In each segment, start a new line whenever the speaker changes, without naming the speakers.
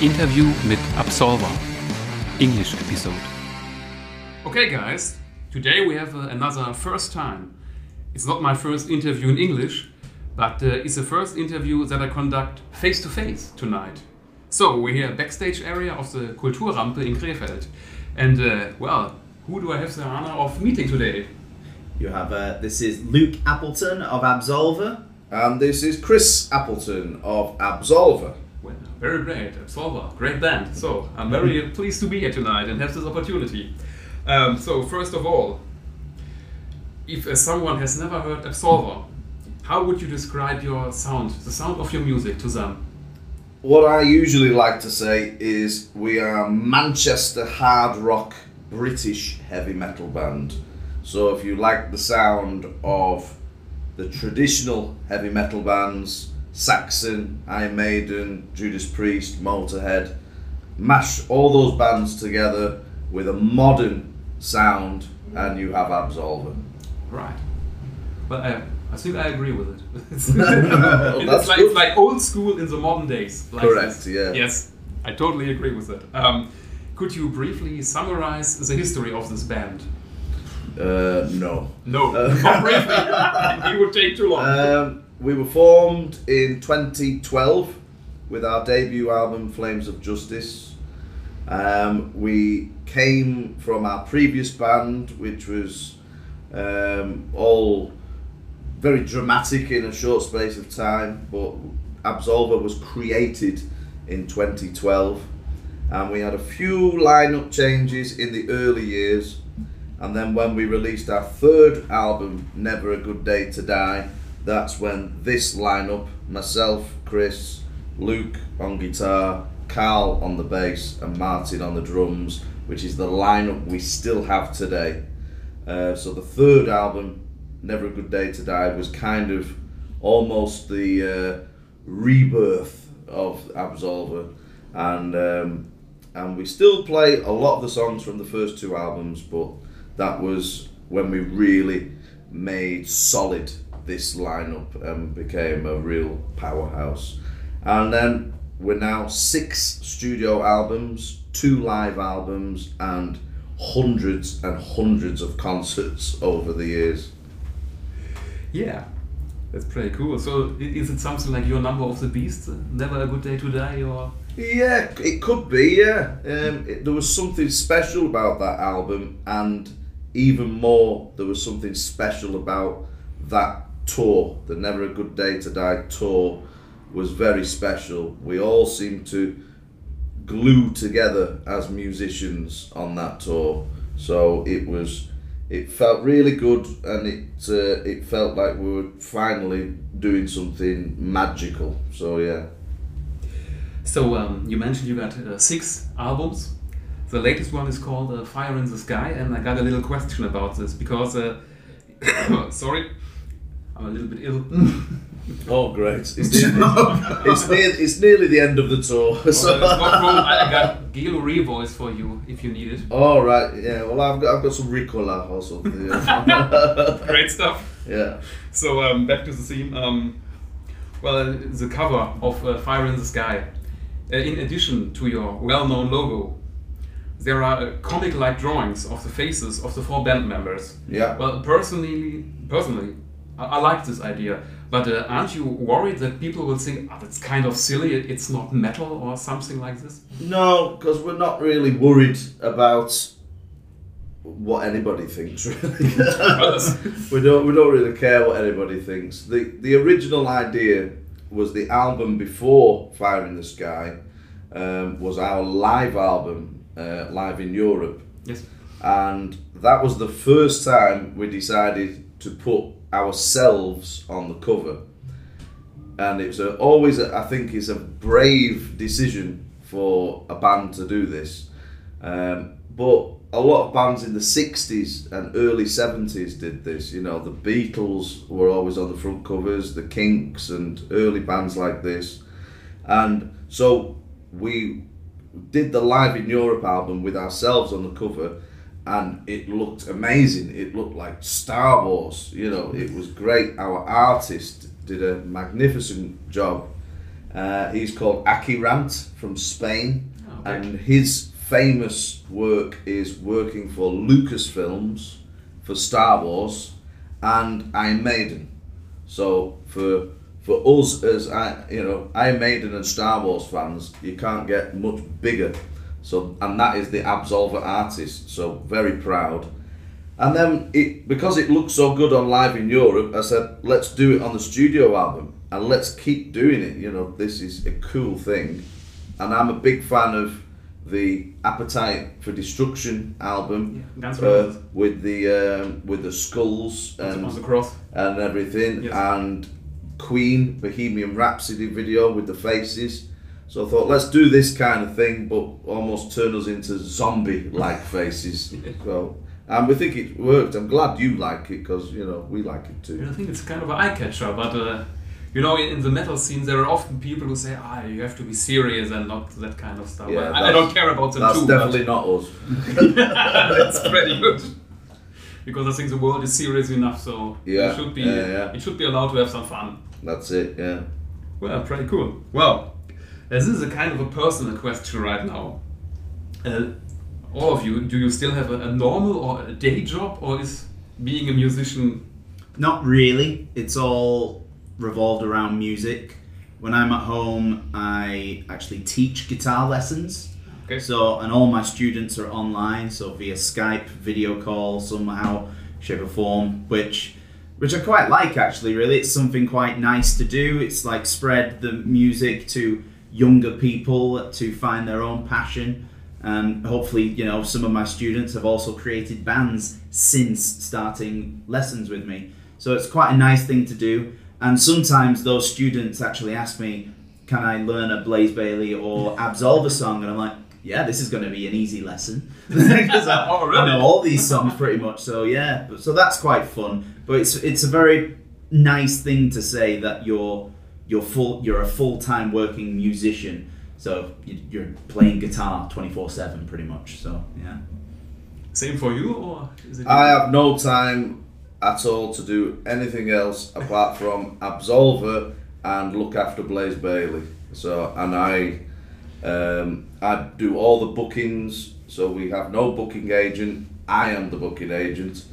Interview mit Absolva. English episode. Okay, guys, today we have uh, another first time. It's not my first interview in English, but uh, it's the first interview that I conduct face to face tonight. So we're here backstage area of the Kulturrampe in Krefeld. And uh, well, who do I have the honor of meeting today?
You have uh, this is Luke Appleton of Absolva.
And this is Chris Appleton of
Absolva. Very great, Absolva, great band. So I'm very pleased to be here tonight and have this opportunity. Um, so first of all, if uh, someone has never heard Absolva, how would you describe your sound, the sound of your music to them?
What I usually like to say is we are Manchester hard rock British heavy metal band. So if you like the sound of the traditional heavy metal bands, Saxon, Iron Maiden, Judas Priest, Motorhead, mash all those bands together with a modern sound and you have Absolva.
Right. But I, I think I agree with it. it's,
that's
like, it's like old school in the modern days. Like
Correct,
this.
yeah.
Yes, I totally agree with it. Um, could you briefly summarize the history of this band?
Uh, no.
No,
Uh,
not briefly. it would take too long.
Um, we were formed in 2012 with our debut album Flames of Justice. Um, we came from our previous band, which was um, all very dramatic in a short space of time, but Absolva was created in 2012 and we had a few lineup changes in the early years and then when we released our third album Never a Good Day to Die that's when this lineup myself Chris Luke on guitar Carl on the bass and Martin on the drums which is the lineup we still have today. Uh, so the third album Never a Good Day to Die was kind of almost the uh, rebirth of Absolva. And um, and we still play a lot of the songs from the first two albums but that was when we really made solid this lineup and became a real powerhouse and then we're now six studio albums two live albums and hundreds and hundreds of concerts over the years
yeah, that's pretty cool. So, is it something like your number of the beast? Never a good day to die, or
Yeah, it could be. Yeah, um, it, there was something special about that album, and even more, there was something special about that tour. The Never a Good Day to Die tour was very special. We all seemed to glue together as musicians on that tour, so it was. It felt really good, and it uh, it felt like we were finally doing something magical. So yeah.
So um, you mentioned you got uh, six albums. The latest one is called uh, Fire in the Sky, and I got a little question about this because, uh, sorry, I'm a little bit ill.
Oh, great! It's, nearly, it's, near, it's nearly the end of the tour.
So no. I got GeloRevoice for you if you need it.
all right, yeah. Well, I've got I've got some Ricola or something. Yeah.
Great stuff.
yeah.
So um, back to the theme. Um, well, uh, the cover of uh, Fire in the Sky. Uh, in addition to your well-known logo, there are uh, comic-like drawings of the faces of the four band members.
Yeah.
Well, personally, personally, I, I like this idea. But uh, aren't you worried that people will think, "Oh, that's kind of silly. It's not metal or something like this"?
No, because we're not really worried about what anybody thinks. Really, we don't we don't really care what anybody thinks. the The original idea was the album before Fire in the Sky um, was our live album, uh, live in Europe.
Yes.
and that was the first time we decided to put ourselves on the cover. And it's a, always a, I think it's a brave decision for a band to do this. Um, but a lot of bands in the 60s and early 70s did this you know the Beatles were always on the front covers the Kinks and early bands like this. And so we did the live in Europe album with ourselves on the cover and it looked amazing it looked like Star Wars you know it was great our artist did a magnificent job Uh, he's called Akirant from Spain,
Oh,
and his famous work is working for Lucasfilms, for Star Wars, and Iron Maiden. So for for us as I, you know, Iron Maiden and Star Wars fans, you can't get much bigger. So and that is the Absolva artist. So very proud. And then it because it looked so good on live in Europe, I said let's do it on the studio album and let's keep doing it. You know, this is a cool thing, and I'm a big fan of the Appetite for Destruction album
Yeah,
uh, with the um, with the skulls
the
and
cross.
and everything,
Yes.
and Queen Bohemian Rhapsody video with the faces. So I thought, let's do this kind of thing, but almost turn us into zombie-like faces. So, and we think it worked. I'm glad you like it because you know we like it too.
I think it's kind of an eye catcher, but uh, you know, in, in the metal scene, there are often people who say, "Ah, you have to be serious and not that kind of stuff."
Yeah,
I, I don't care about them
That's
too.
definitely not us.
but that's pretty good. Because I think the world is serious enough, so
Yeah,
it should be
yeah, yeah.
it should be allowed to have some fun.
That's it. Yeah.
Well, pretty cool. Well, this is a kind of a personal question right now. Uh, all of you, do you still have a, a normal or a day job, or is being a musician?
Not really. It's all revolved around music. When I'm at home, I actually teach guitar lessons.
Okay.
So, and all my students are online, so via Skype, video call, somehow, shape or form, which, which I quite like actually. Really, it's something quite nice to do. It's like spread the music to younger people to find their own passion, and hopefully, you know, some of my students have also created bands since starting lessons with me. So it's quite a nice thing to do. And sometimes those students actually ask me, can I learn a Blaze Bayley or Absolva song? And I'm like, yeah, this is going to be an easy lesson because I,
Oh, really?
I know all these songs pretty much. So yeah, so that's quite fun. But it's it's a very nice thing to say that you're you're full you're a full time working musician. So you- you're playing guitar twenty four seven pretty much. So yeah.
Same for you, or is it?
I have no time at all to do anything else apart from Absolva and look after Blaze Bayley. So, and I, um, I do all the bookings. So we have no booking agent. I am the booking agent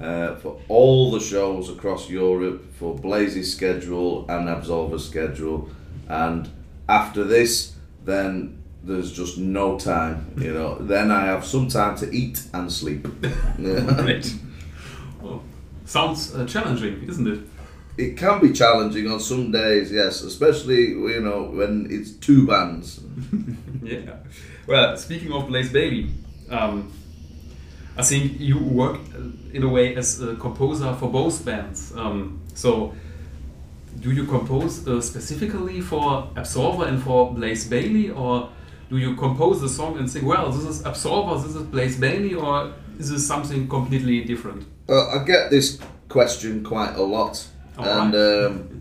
uh, for all the shows across Europe for Blaze's schedule and Absolva's schedule. And after this, then there's just no time. You know, then I have some time to eat and sleep.
Great. Well, sounds uh, challenging, isn't it?
It can be challenging on some days, yes, especially you know when it's two bands.
Yeah. Well, speaking of Blaze Bayley, um, I think you work uh, in a way as a composer for both bands. Um, so, do you compose uh, specifically for Absolva and for Blaze Bayley, or do you compose the song and think, well, this is Absolva, this is Blaze Bayley, or is this something completely different?
Uh, I get this question quite a lot,
All
and
right.
um,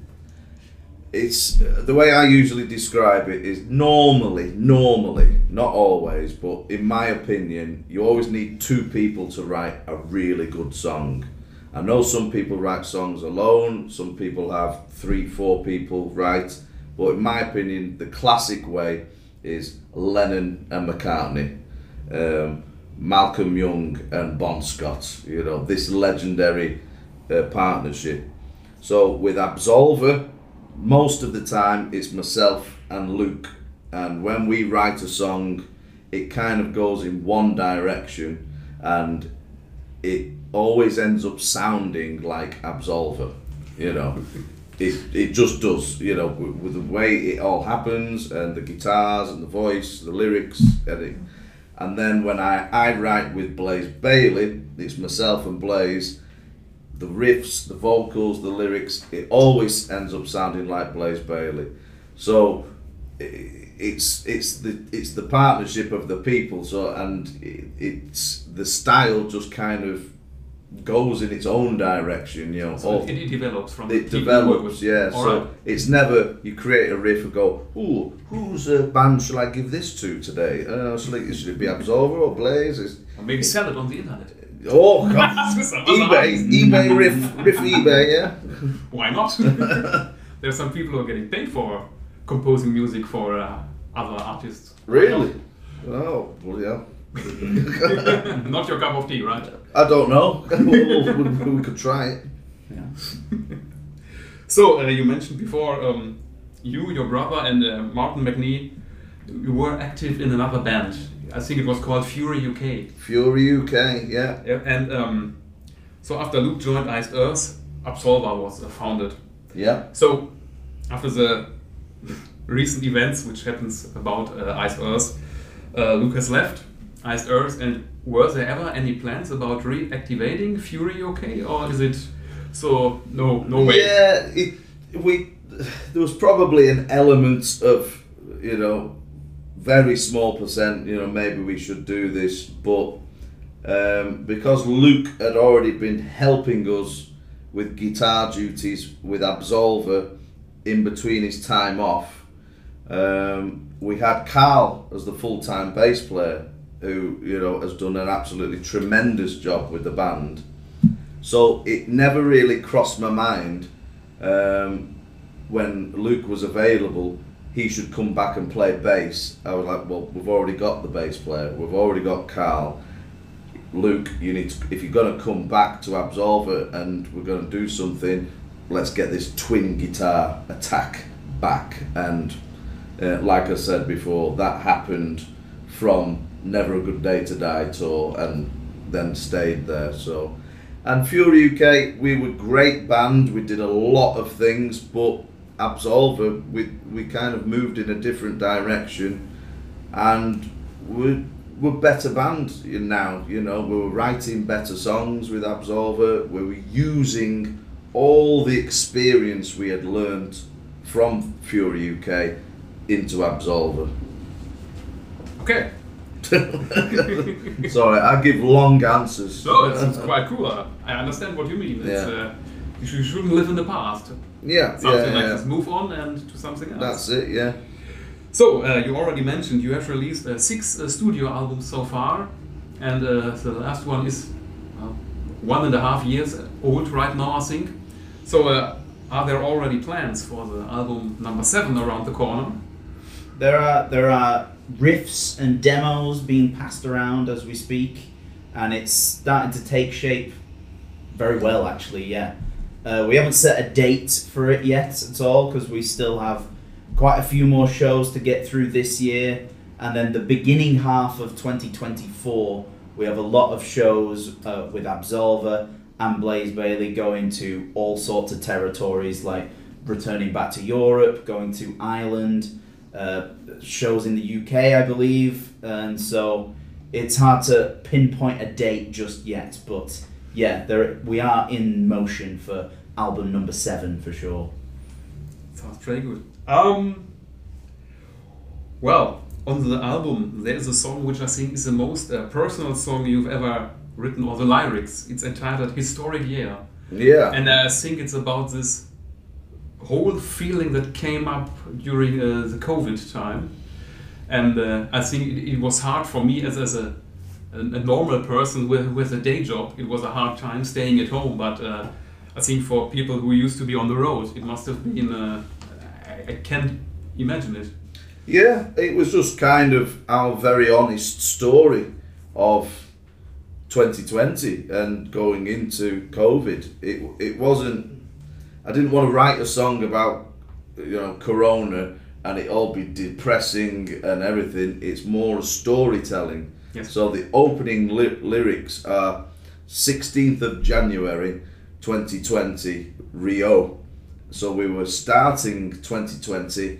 it's the way I usually describe it is normally, normally, not always, but in my opinion, you always need two people to write a really good song. I know some people write songs alone, some people have three, four people write, but in my opinion, the classic way is Lennon and McCartney. Um, Malcolm Young and Bon Scott, you know, this legendary uh, partnership. So with Absolva, most of the time it's myself and Luke, and when we write a song, it kind of goes in one direction, and it always ends up sounding like Absolva, you know. It, it just does, you know, with, with the way it all happens and the guitars and the voice, the lyrics, and it, and then when I, I write with Blaze Bayley, it's myself and Blaze, the riffs, the vocals, the lyrics, it always ends up sounding like Blaze Bayley. So it's it's the it's the partnership of the people. So and it, it's the style just kind of goes in its own direction. You know,
So it, it develops from
it develops, yeah.
All
so
right.
it's never you create a riff and go, "Ooh, whose uh, band shall I give this to today? Uh, shall it, should it be Absolva or Blaze?" It's,
maybe sell it on the internet.
Oh God, eBay, eBay riff, riff eBay, yeah.
Why not? There's some people who are getting paid for composing music for uh, other artists.
Really? Oh, well, yeah.
Not your cup of tea, right?
I don't know. we, we, we could try it.
Yeah.
So uh, you mentioned before um, you, your brother, and uh, Martin McNee, you were active in another band. I think it was called Fury UK.
Fury UK, yeah.
Yeah, and um, so after Luke joined Iced Earth, Absolva was uh, founded.
Yeah.
So after the recent events, which happens about uh, Iced Earth, uh, Luke has left Iced Earth, and were there ever any plans about reactivating Fury UK, or is it so no no way?
Yeah, it, we there was probably an element of you know very small percent. You know, maybe we should do this, but um, because Luke had already been helping us with guitar duties with Absolva in between his time off, um, we had Carl as the full time bass player, who you know has done an absolutely tremendous job with the band. So it never really crossed my mind um, when Luke was available. He should come back and play bass. I was like, well, we've already got the bass player. We've already got Carl. Luke, you need to, if you're going to come back to Absolva and we're going to do something, let's get this twin guitar attack back. And uh, like I said before, that happened from Never a Good Day to Die tour and then stayed there. So, and Fury UK, we were great band. We did a lot of things, but Absolva, we we kind of moved in a different direction, and we we're better band now. You know, we were writing better songs with Absolva. We were using all the experience we had learned from Fury UK into Absolva.
Okay.
Sorry, I give long answers.
No, it's, it's quite cool. I understand what you mean.
Yeah.
uh, you shouldn't live in the past.
Yeah,
Something
yeah,
like
yeah.
this. Move on and do something else.
That's it. Yeah.
So, uh, you already mentioned you have released uh, six uh, studio albums so far, and uh, the last one is well, one and a half years old right now, I think. So, uh, are there already plans for the album number seven around the corner?
There are there are riffs and demos being passed around as we speak, and it's starting to take shape very well. Actually, yeah. Uh, we haven't set a date for it yet at all because we still have quite a few more shows to get through this year, and then the beginning half of 2024 we have a lot of shows uh, with Absolva and Blaze Bayley going to all sorts of territories like returning back to Europe, going to Ireland, uh, shows in the UK, I believe, and so it's hard to pinpoint a date just yet. But yeah, there we are in motion for album number seven for sure.
Sounds pretty good. Um, well, on the album, there's a song which I think is the most uh, personal song you've ever written, or the lyrics. It's entitled Historic Year.
Yeah.
And I think it's about this whole feeling that came up during uh, the COVID time. And uh, I think it, it was hard for me as, as a, a, a normal person with, with a day job. It was a hard time staying at home. But uh, I think for people who used to be on the road, it must have been, uh, I, I can't imagine it.
Yeah, it was just kind of our very honest story of 2020 and going into COVID. It it wasn't. I didn't want to write a song about you know Corona and it all be depressing and everything. It's more storytelling.
Yes.
So the opening ly- lyrics are 16th of January 2020 Rio. So we were starting 2020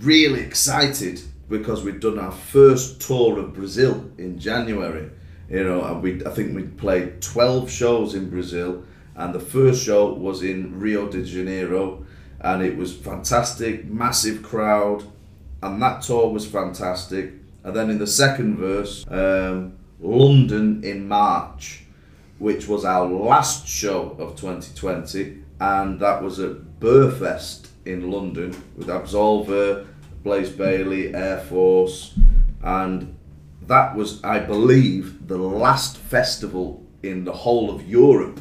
really excited because we'd done our first tour of Brazil in January. You know, and we I think we played 12 shows in Brazil and the first show was in Rio de Janeiro and it was fantastic, massive crowd and that tour was fantastic. And then in the second verse, um, London in March, which was our last show of 2020, and that was at Burfest in London with Absolva, Blaze Bayley, Air Force, and that was, I believe, the last festival in the whole of Europe.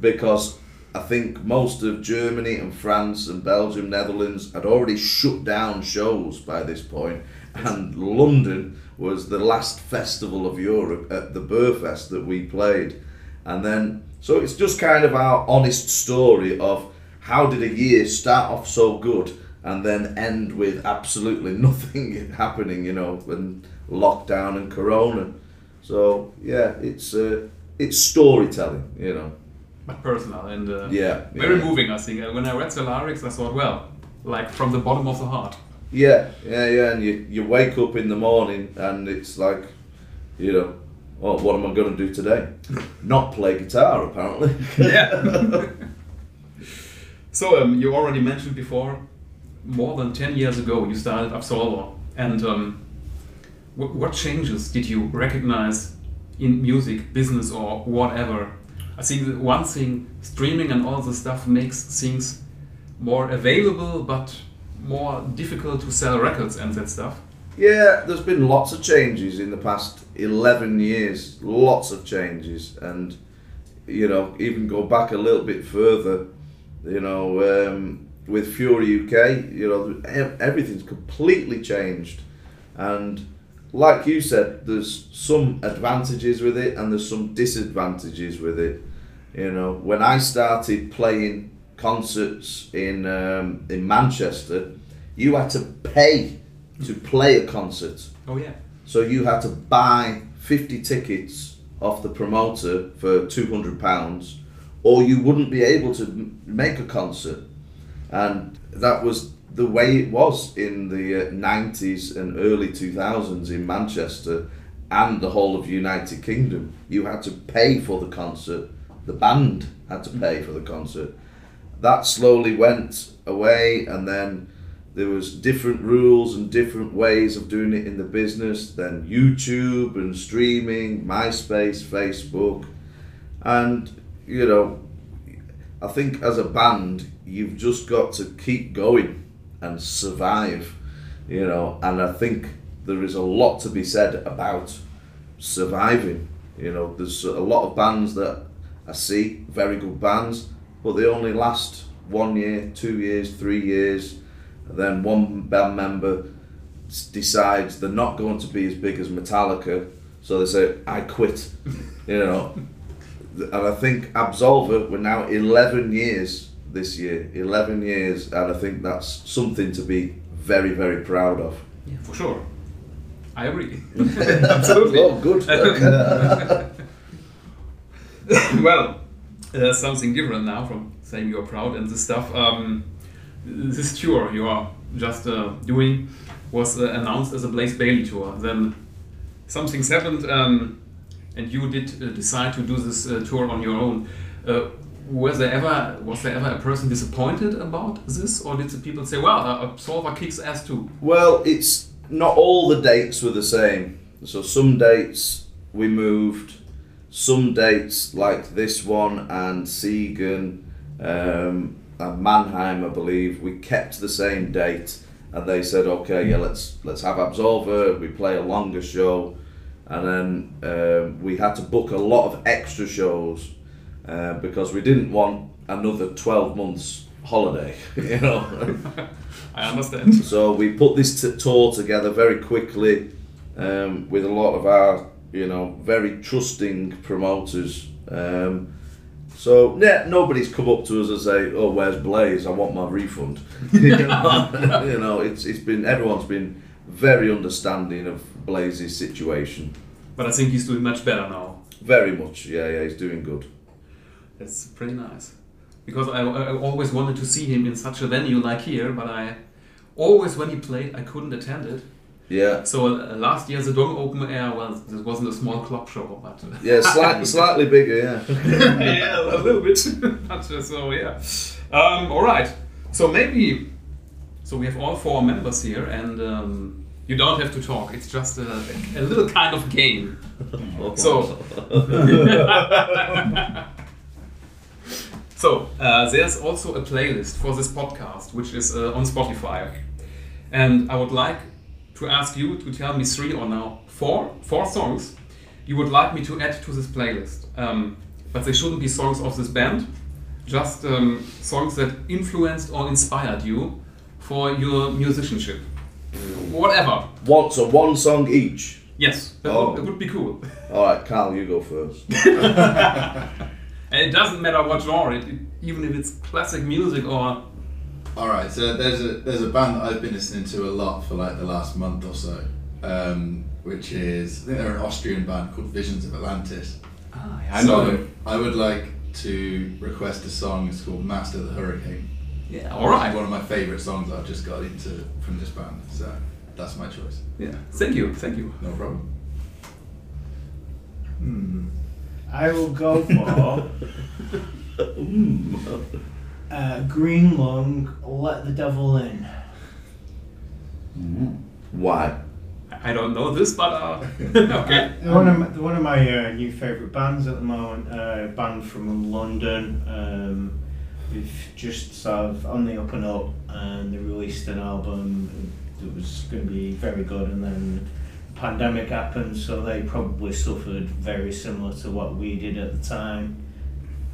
Because I think most of Germany and France and Belgium, Netherlands had already shut down shows by this point, and London was the last festival of Europe at the Burfest that we played, and then so it's just kind of our honest story of how did a year start off so good and then end with absolutely nothing happening, you know, and lockdown and Corona. So yeah, it's uh, it's storytelling, you know.
But personal and uh,
yeah,
very
yeah.
moving. I think. When I read the lyrics, I thought, well, like from the bottom of the heart.
Yeah, yeah, yeah, and you, you wake up in the morning and it's like, you know, oh, what am I going to do today? Not play guitar, apparently.
Yeah. so um, you already mentioned before, more than ten years ago, you started Absolva, and um, what, what changes did you recognize in music, business, or whatever? I think one thing, streaming and all the stuff makes things more available, but more difficult to sell records and that stuff.
Yeah, there's been lots of changes in the past 11 years, lots of changes. And, you know, even go back a little bit further, you know, um, with Fury UK, you know, everything's completely changed. And like you said, there's some advantages with it and there's some disadvantages with it. You know, when I started playing concerts in um, in Manchester, you had to pay to play a concert.
Oh yeah.
So you had to buy 50 tickets off the promoter for 200 pounds or you wouldn't be able to m- make a concert. And that was the way it was in the uh, 90s and early 2000s in Manchester and the whole of United Kingdom. You had to pay for the concert. The band had to pay for the concert. That slowly went away and then there was different rules and different ways of doing it in the business then youtube and streaming myspace facebook. And you know i think as a band you've just got to keep going and survive you know and i think there is a lot to be said about surviving. You know there's a lot of bands that i see very good bands but they only last one year two years three years And then one band member decides they're not going to be as big as Metallica, so they say, "I quit," you know. And I think Absolva, we're now 11 years this year, 11 years, and I think that's something to be very, very proud of.
Yeah, for sure. I agree. Absolutely.
Oh, good.
well, uh, something different now from saying you're proud and this stuff. Um, this tour you are just uh, doing was uh, announced as a Blaze Bayley tour. Then something's happened, um, and you did uh, decide to do this uh, tour on your own. Uh, was there ever was there ever a person disappointed about this, or did the people say, "Well, uh, Absolva kicks ass too"?
Well, it's not all the dates were the same. So some dates we moved, some dates like this one and Siegen um, and Mannheim, I believe, we kept the same date, and they said, okay, yeah, let's let's have Absolva. We play a longer show, and then um, we had to book a lot of extra shows uh, because we didn't want another twelve months holiday, you know.
I understand.
So we put this t- tour together very quickly um, with a lot of our, you know, very trusting promoters. Um, so yeah, nobody's come up to us and say, "Oh, where's Blaze? I want my refund." you, know, you know, it's it's been everyone's been very understanding of Blaze's situation.
But I think he's doing much better now.
Very much, yeah, yeah, he's doing good.
That's pretty nice. Because I, I always wanted to see him in such a venue like here, but I always, when he played, I couldn't attend it.
Yeah,
So uh, last year, the Dome Open Air, well, this wasn't a small club show, but. uh,
yeah, slightly slightly bigger, yeah.
yeah, a little bit. uh, so, yeah. Um, all right. So maybe. So we have all four members here, and um, you don't have to talk. It's just a, a little kind of game. So. so uh, there's also a playlist for this podcast, which is uh, on Spotify, and I would like to ask you to tell me three or now four four songs you would like me to add to this playlist. Um, but they shouldn't be songs of this band. just um, songs that influenced or inspired you for your musicianship. Whatever.
One, so one song each.
Yes, that,
Oh.
would, that would be cool.
All right, Carl, you go first.
And it doesn't matter what genre, it, it- even if it's classic music or
All right, so there's a there's a band that I've been listening to a lot for like the last month or so, um, which is I think they're an Austrian band called Visions of Atlantis.
ah, yeah, I
so
know them.
I would like to request a song. It's called Master the Hurricane.
Yeah, all right.
One of my favourite songs I've just got into from this band. So that's my choice.
Yeah, thank you, thank you.
No problem.
Hmm. I will go for uh, Green Lung, Let the Devil In.
Why?
I don't know this, but uh, okay.
One of my, one of my uh, new favourite bands at the moment. Uh, a band from London. Um, we've just sort of on the up and up, and they released an album that was going to be very good, and then the pandemic happened, so they probably suffered very similar to what we did at the time,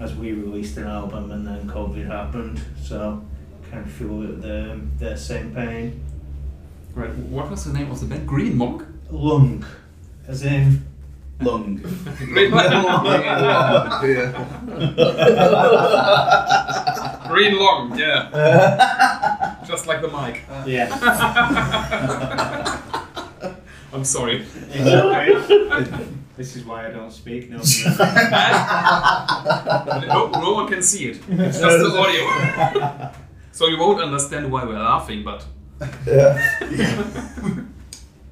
as we released an album, and then COVID happened. So kind of feel the they're, they're same pain.
Right, what was the name of the band? Green Monk?
Lung, as in
Lung.
Green, Green Long, yeah. Just like the mic.
yeah.
I'm sorry.
this is why I don't speak. No.
no, no one can see it. It's just the audio. so you won't understand why we're laughing, but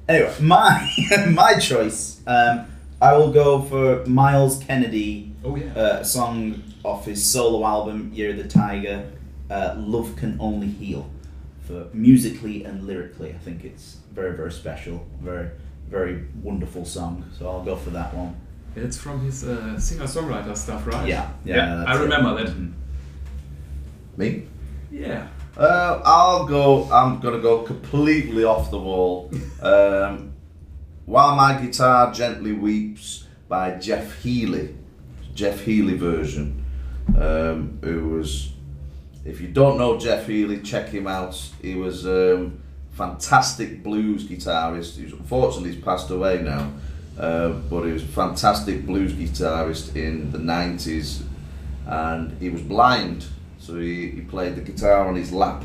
Anyway, my my choice. Um, I will go for Myles Kennedy,
oh yeah.
uh, a song off his solo album Year of the Tiger. Uh, Love can only heal. For musically and lyrically, I think it's very very special, very very wonderful song. So I'll go for that one.
It's from his uh, singer-songwriter stuff, right?
Yeah, yeah,
Yeah,
that's
I
it.
remember that.
Mhm.
Me?
Yeah.
Uh, I'll go. I'm gonna go completely off the wall. Um, While my guitar gently weeps by Jeff Healey, Jeff Healey version. Um, who was, if you don't know Jeff Healey, check him out. He was um, fantastic blues guitarist. He's unfortunately he's passed away now, uh, but he was a fantastic blues guitarist in the nineties, and he was blind, so he, he played the guitar on his lap,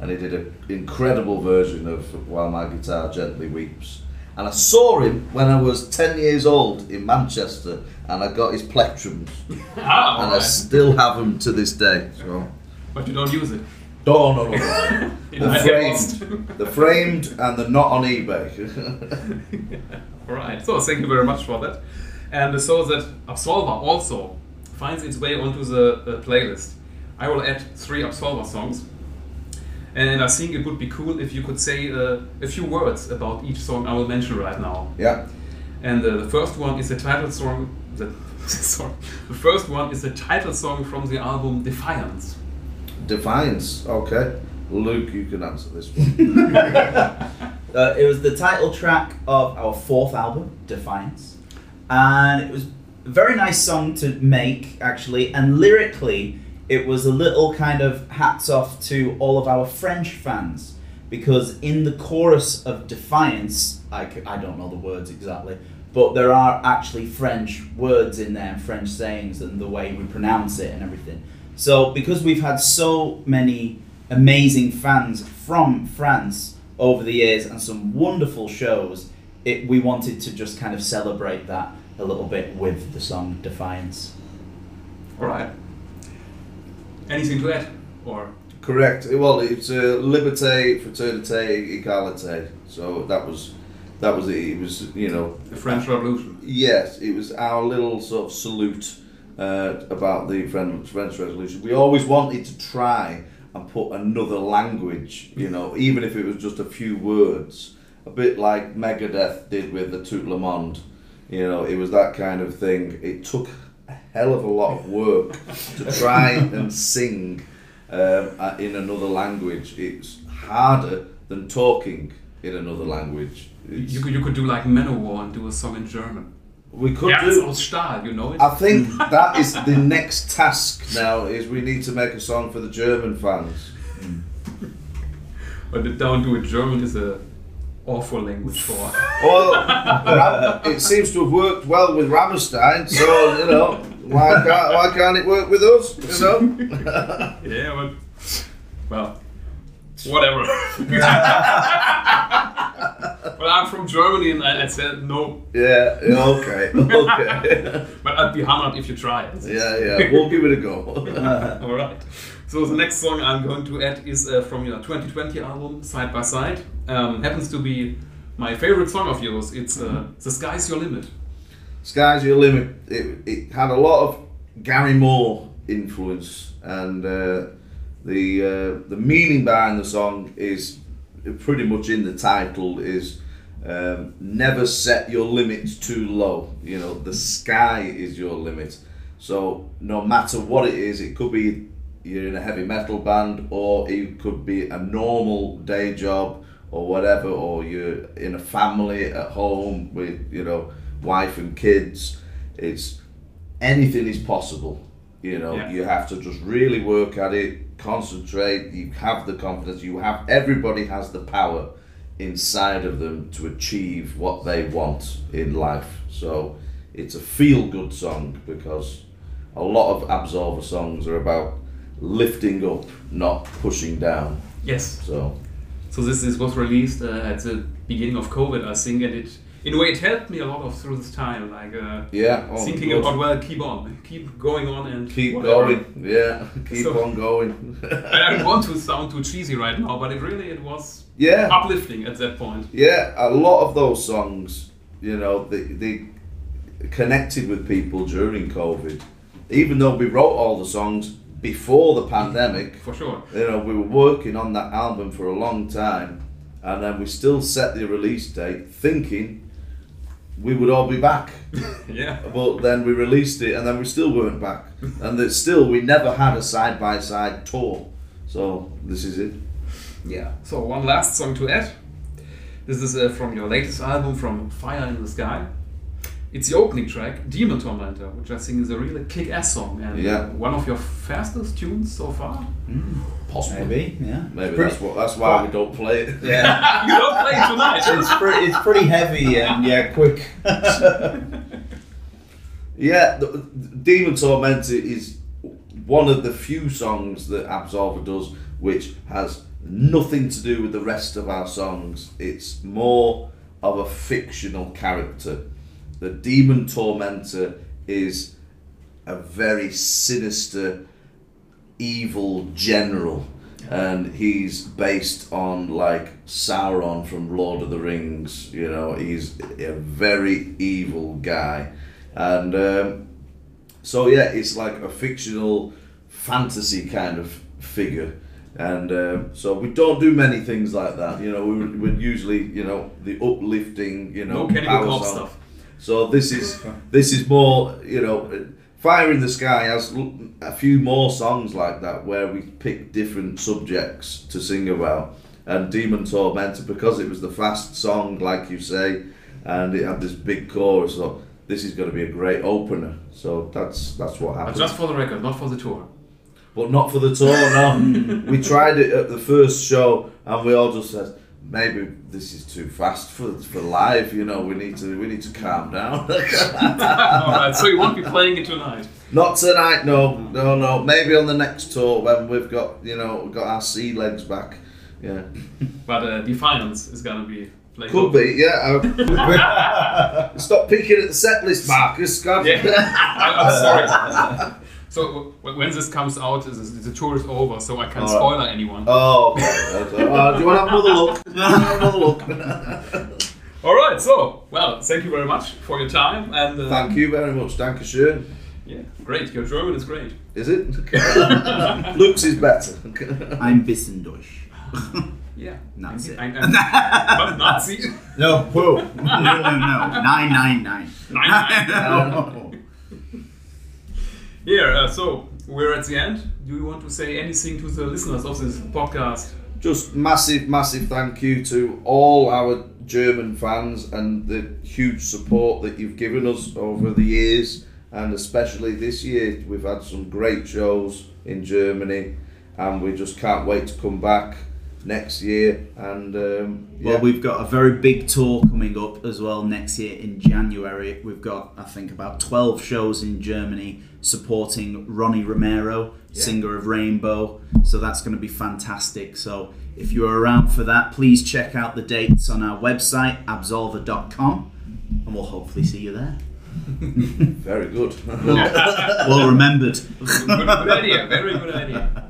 and he did an incredible version of While My Guitar Gently Weeps. And I saw him when I was ten years old in Manchester, and I got his plectrums,
Ah,
and I still have them to this day. So.
But you don't use it.
No, no, no, no.
It
The
might get lost.
framed, the framed, and they're not on eBay.
Alright, so thank you very much for that. And so that Absolva also finds its way onto the uh, playlist. I will add three Absolva songs. And I think it would be cool if you could say uh, a few words about each song I will mention right now.
yeah.
And uh, the first one is the title song. The, sorry, the first one is the title song from the album Defiance.
Defiance. Okay. Luke, you can answer this one.
Uh, it was the title track of our fourth album, Defiance, and it was a very nice song to make, actually. And lyrically, it was a little kind of hats off to all of our French fans because in the chorus of Defiance, I, c- I don't know the words exactly, but there are actually French words in there, French sayings, and the way we pronounce it and everything. So, because we've had so many amazing fans from France over the years and some wonderful shows, it, we wanted to just kind of celebrate that a little bit with the song Defiance.
Alright. Anything to add? Or
Correct. Well, it's uh, liberté, fraternité, égalité. So that was, that was it. It was, you know,
the French Revolution?
Yes, it was our little sort of salute uh, about the French, French Revolution. We always wanted to try and put another language, you know, even if it was just a few words, a bit like Megadeth did with the Tout le Monde. You know, it was that kind of thing. It took a hell of a lot of work to try and sing um, uh, in another language. It's harder than talking in another language.
You could, you could do like Manowar and do a song in German.
We could
Herz
do.
aus Stahl, you know it?
I think that is the next task now. Is we need to make a song for the German fans.
But don't do it. German is a awful language for.
Well, it seems to have worked well with Rammstein, so you know why can't why can't it work with us? You know.
yeah, but well, whatever. Well, I'm from Germany, and I, I said no,
Yeah. Okay. Okay.
but I'd be hammered if you try it.
Yeah. Yeah. We'll give it a go.
All right. So the next song I'm going to add is uh, from your 2020 album, Side by Side. Um, happens to be my favorite song of yours. It's uh, "The Sky's Your Limit."
Sky's your limit. It, it had a lot of Gary Moore influence, and uh, the uh, the meaning behind the song is pretty much in the title. Is um, never set your limits too low. You know, the sky is your limit. So no matter what it is, it could be you're in a heavy metal band, or it could be a normal day job, or whatever, or you're in a family at home with you know wife and kids. It's anything is possible. You know,
Yeah.
you have to just really work at it, concentrate. You have the confidence. You have everybody has the power inside of them to achieve what they want in life. So it's a feel good song because a lot of Absolva songs are about lifting up, not pushing down.
Yes.
So
So this is was released uh, at the beginning of COVID, I think, and it in a way it helped me a lot of through this time, like uh,
yeah, oh,
thinking about well, keep on, keep going on, and
keep
whatever.
going. Yeah, keep
So-
on going.
I don't want to sound too cheesy right now, but it really it was
yeah,
uplifting at that point.
Yeah, a lot of those songs, you know, they, they connected with people during COVID. Even though we wrote all the songs before the pandemic,
For sure.
you know, we were working on that album for a long time, and then we still set the release date thinking we would all be back.
Yeah.
But then we released it, and then we still weren't back, and that still we never had a side by side tour. So this is it.
Yeah. So one last song to add. This is uh, from your latest album, from Fire in the Sky. It's the opening track, Demon Tormentor, which I think is a really kick-ass song and
Yeah.
one of your fastest tunes so far. Mm.
Possibly.
Maybe, yeah.
Maybe
Pretty-
that's what. That's why we don't play it.
Yeah.
you don't play it tonight.
it's, pretty, it's pretty heavy and yeah, quick.
Yeah, the, the Demon Tormentor is one of the few songs that Absolva does which has nothing to do with the rest of our songs. It's more of a fictional character. The Demon Tormentor is a very sinister, evil general. And he's based on like Sauron from Lord of the Rings. You know, he's a very evil guy, and um, so yeah, it's like a fictional fantasy kind of figure. And uh, so we don't do many things like that. You know, we would usually you know the uplifting you know
No Cannibal
power
Corpse stuff.
So this is this is more you know, Fire in the Sky has a few more songs like that where we pick different subjects to sing about. And Demon Tormentor because it was the fast song, like you say, and it had this big chorus. So this is going to be a great opener. So that's that's what
But
happened.
just for the record, not for the tour.
But not for the tour, no. we tried it at the first show, and we all just said, maybe this is too fast for for live. You know, we need to we need to calm down.
Alright, so you won't be playing it tonight.
not tonight, no, no, no. Maybe on the next tour when we've got you know we've got our sea legs back. Yeah,
But uh, Defiance is gonna be playing.
could be. Yeah. uh, Stop peeking at the set list, Marcus. God.
Yeah. I'm sorry. So when this comes out, the, the tour is over, so I can't
Alright.
spoiler anyone.
Oh, okay. Uh, do you want to have another look? Do you wanna have another look.
All right. So well, thank you very much for your time and uh,
Thank you very much. Dankeschön.
Yeah, great. Your German is great.
Is it? Looks is better.
Ein bisschen durch.
Yeah.
Nazi.
Ein, ein, was, Nazi?
No, whoa. No, no, no. Nine, nine, nine.
Nine, nine.
No.
Here, uh, so we're at the end. Do you want to say anything to the listeners of this podcast?
just massive, massive thank you to all our German fans and the huge support that you've given us over the years, and especially this year. We've had some great shows in Germany, and we just can't wait to come back next year. And um, yeah.
Well, we've got a very big tour coming up as well next year in January. We've got, I think, about 12 shows in Germany supporting Ronnie Romero, singer of Rainbow. So that's going to be fantastic. So if you're around for that, please check out the dates on our website, absolva.com, and we'll hopefully see you there.
very good.
well remembered.
good, good idea, very good idea.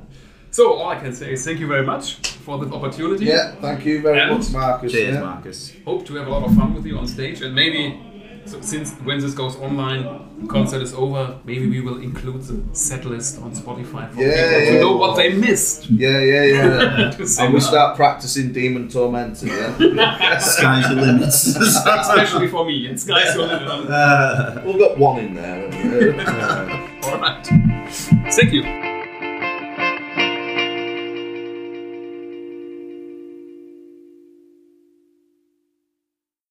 So all I can say is thank you very much for this opportunity.
yeah, thank you very
And-
much, Marcus.
Cheers,
yeah.
Marcus.
Hope to have a lot of fun with you on stage, and maybe so since when this goes online, concert is over, maybe we will include the set list on Spotify for
Yeah,
people to
yeah.
know what they missed.
Yeah, yeah, yeah. And we start practicing Demon Tormentor, yeah?
Sky's the limits.
Especially for me, it's guys who live
Uh,
We've got one in there.
All right. Thank you.